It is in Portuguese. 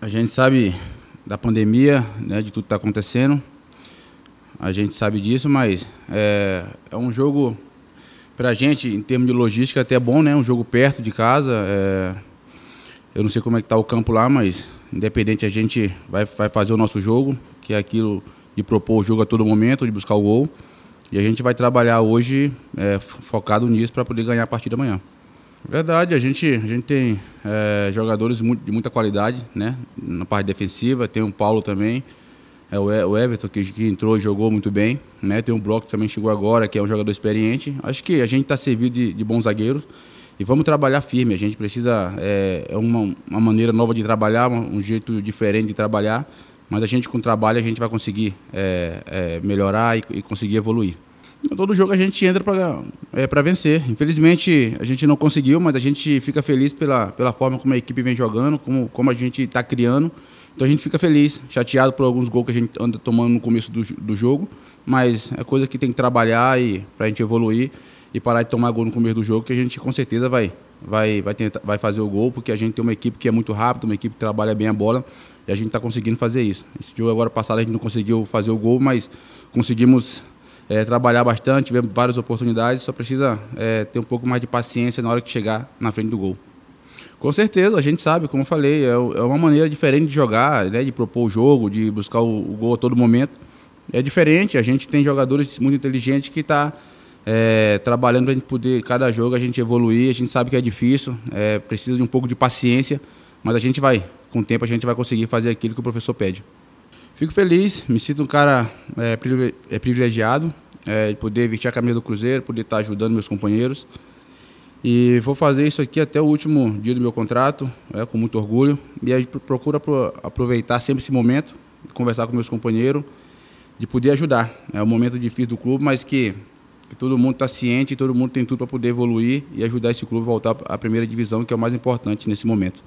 A gente sabe da pandemia, né, de tudo que está acontecendo. A gente sabe disso, mas é, é um jogo para a gente, em termos de logística, até bom, né? Um jogo perto de casa. É, eu não sei como é que está o campo lá, mas independente a gente vai, vai fazer o nosso jogo, que é aquilo de propor o jogo a todo momento, de buscar o gol. E a gente vai trabalhar hoje é, focado nisso para poder ganhar a partida amanhã. Verdade, a gente, a gente tem é, jogadores de muita qualidade né, na parte defensiva, tem o Paulo também, é, o Everton que, que entrou e jogou muito bem, né, tem o Bloco que também chegou agora, que é um jogador experiente. Acho que a gente está servido de, de, bons zagueiros e vamos trabalhar firme. A gente precisa, é, é uma, uma maneira nova de trabalhar, um jeito diferente de trabalhar mas a gente com trabalho a gente vai conseguir é, é, melhorar e, e, conseguir evoluir. Todo jogo a gente entra para é, vencer. Infelizmente a gente não conseguiu, mas a gente fica feliz pela, pela forma como a equipe vem jogando, como, como a gente está criando. Então a gente fica feliz, chateado por alguns gols que a gente anda tomando no começo do, do jogo, mas é coisa que tem que trabalhar e para a gente evoluir e parar de tomar gol no começo do jogo, que a gente com certeza vai, vai, vai, tentar, vai fazer o gol, porque a gente tem uma equipe que é muito rápida, uma equipe que trabalha bem a bola e a gente está conseguindo fazer isso. Esse jogo agora passado a gente não conseguiu fazer o gol, mas conseguimos é, trabalhar bastante, tivemos várias oportunidades, só precisa é, ter um pouco mais de paciência na hora que chegar na frente do gol. Com certeza, a gente sabe, como eu falei, é, é uma maneira diferente de jogar, né, de propor o jogo, de buscar o, o gol a todo momento. É diferente, a gente tem jogadores muito inteligentes que estão tá, é, trabalhando para a gente poder, cada jogo, a gente evoluir. A gente sabe que é difícil, é, precisa de um pouco de paciência, mas a gente vai com o tempo a gente vai conseguir fazer aquilo que o professor pede. Fico feliz, me sinto um cara é, é, privilegiado é, de poder vestir a camisa do Cruzeiro, poder estar ajudando meus companheiros. E vou fazer isso aqui até o último dia do meu contrato, é, com muito orgulho. E a procura aproveitar sempre esse momento, conversar com meus companheiros, de poder ajudar. É um momento difícil do clube, mas que, que todo mundo está ciente, todo mundo tem tudo para poder evoluir e ajudar esse clube a voltar à primeira divisão, que é o mais importante nesse momento.